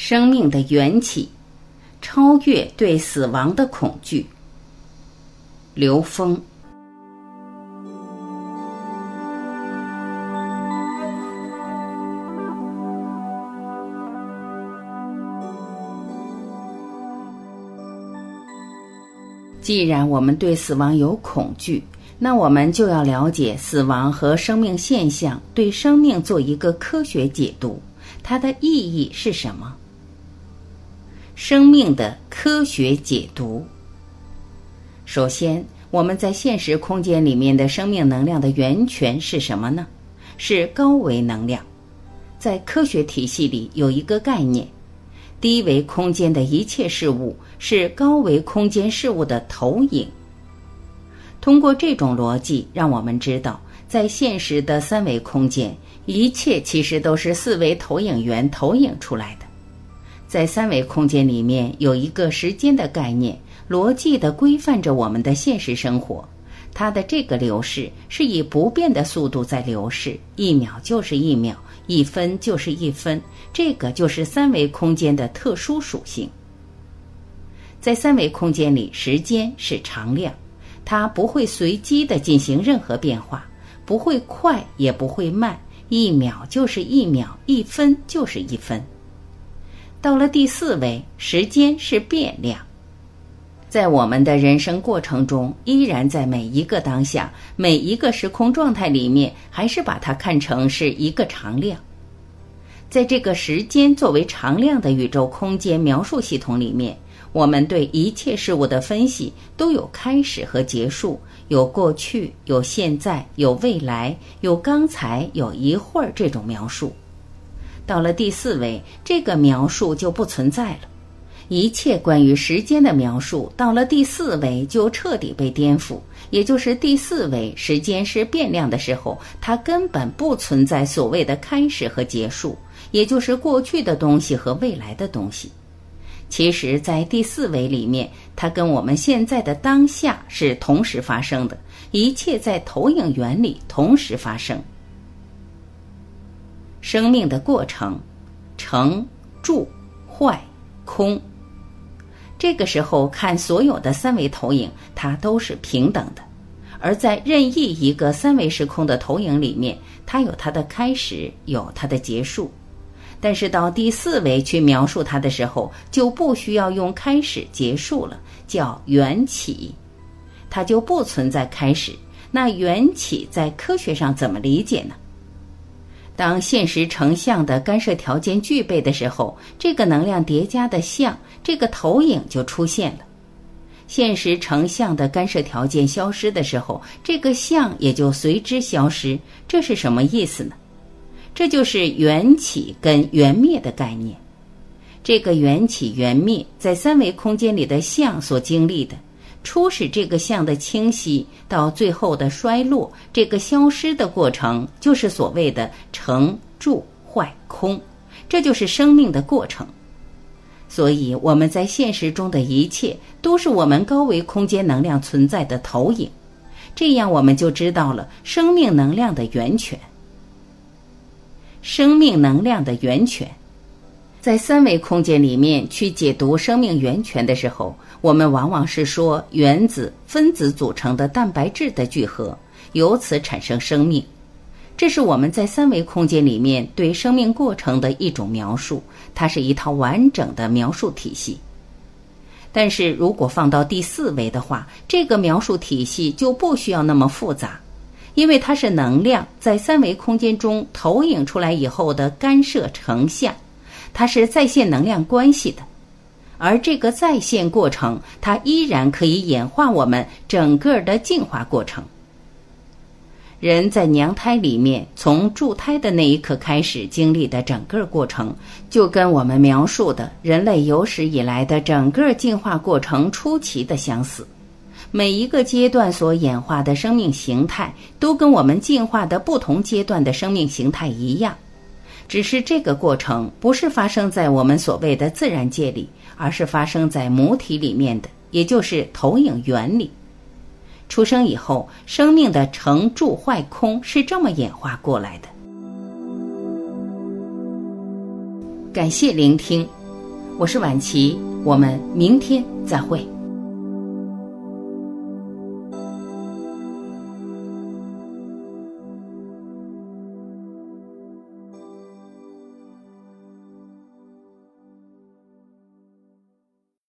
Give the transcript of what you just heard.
生命的缘起，超越对死亡的恐惧。刘峰。既然我们对死亡有恐惧，那我们就要了解死亡和生命现象，对生命做一个科学解读，它的意义是什么？生命的科学解读。首先，我们在现实空间里面的生命能量的源泉是什么呢？是高维能量。在科学体系里有一个概念。低维空间的一切事物是高维空间事物的投影。通过这种逻辑，让我们知道，在现实的三维空间，一切其实都是四维投影源投影出来的。在三维空间里面，有一个时间的概念，逻辑的规范着我们的现实生活。它的这个流逝是以不变的速度在流逝，一秒就是一秒。一分就是一分，这个就是三维空间的特殊属性。在三维空间里，时间是常量，它不会随机的进行任何变化，不会快也不会慢，一秒就是一秒，一分就是一分。到了第四维，时间是变量。在我们的人生过程中，依然在每一个当下、每一个时空状态里面，还是把它看成是一个常量。在这个时间作为常量的宇宙空间描述系统里面，我们对一切事物的分析都有开始和结束，有过去、有现在、有未来、有刚才、有一会儿这种描述。到了第四维，这个描述就不存在了。一切关于时间的描述，到了第四维就彻底被颠覆。也就是第四维，时间是变量的时候，它根本不存在所谓的开始和结束，也就是过去的东西和未来的东西。其实，在第四维里面，它跟我们现在的当下是同时发生的，一切在投影原理同时发生。生命的过程，成、住、坏、空。这个时候看所有的三维投影，它都是平等的；而在任意一个三维时空的投影里面，它有它的开始，有它的结束。但是到第四维去描述它的时候，就不需要用开始、结束了，叫缘起，它就不存在开始。那缘起在科学上怎么理解呢？当现实成像的干涉条件具备的时候，这个能量叠加的像，这个投影就出现了。现实成像的干涉条件消失的时候，这个像也就随之消失。这是什么意思呢？这就是缘起跟缘灭的概念。这个缘起缘灭，在三维空间里的像所经历的。初始这个相的清晰，到最后的衰落，这个消失的过程，就是所谓的成、住、坏、空，这就是生命的过程。所以我们在现实中的一切，都是我们高维空间能量存在的投影。这样我们就知道了生命能量的源泉。生命能量的源泉。在三维空间里面去解读生命源泉的时候，我们往往是说原子、分子组成的蛋白质的聚合，由此产生生命。这是我们在三维空间里面对生命过程的一种描述，它是一套完整的描述体系。但是如果放到第四维的话，这个描述体系就不需要那么复杂，因为它是能量在三维空间中投影出来以后的干涉成像。它是在线能量关系的，而这个在线过程，它依然可以演化我们整个的进化过程。人在娘胎里面，从助胎的那一刻开始经历的整个过程，就跟我们描述的人类有史以来的整个进化过程出奇的相似。每一个阶段所演化的生命形态，都跟我们进化的不同阶段的生命形态一样。只是这个过程不是发生在我们所谓的自然界里，而是发生在母体里面的，也就是投影原理。出生以后，生命的成、住、坏、空是这么演化过来的。感谢聆听，我是晚琪，我们明天再会。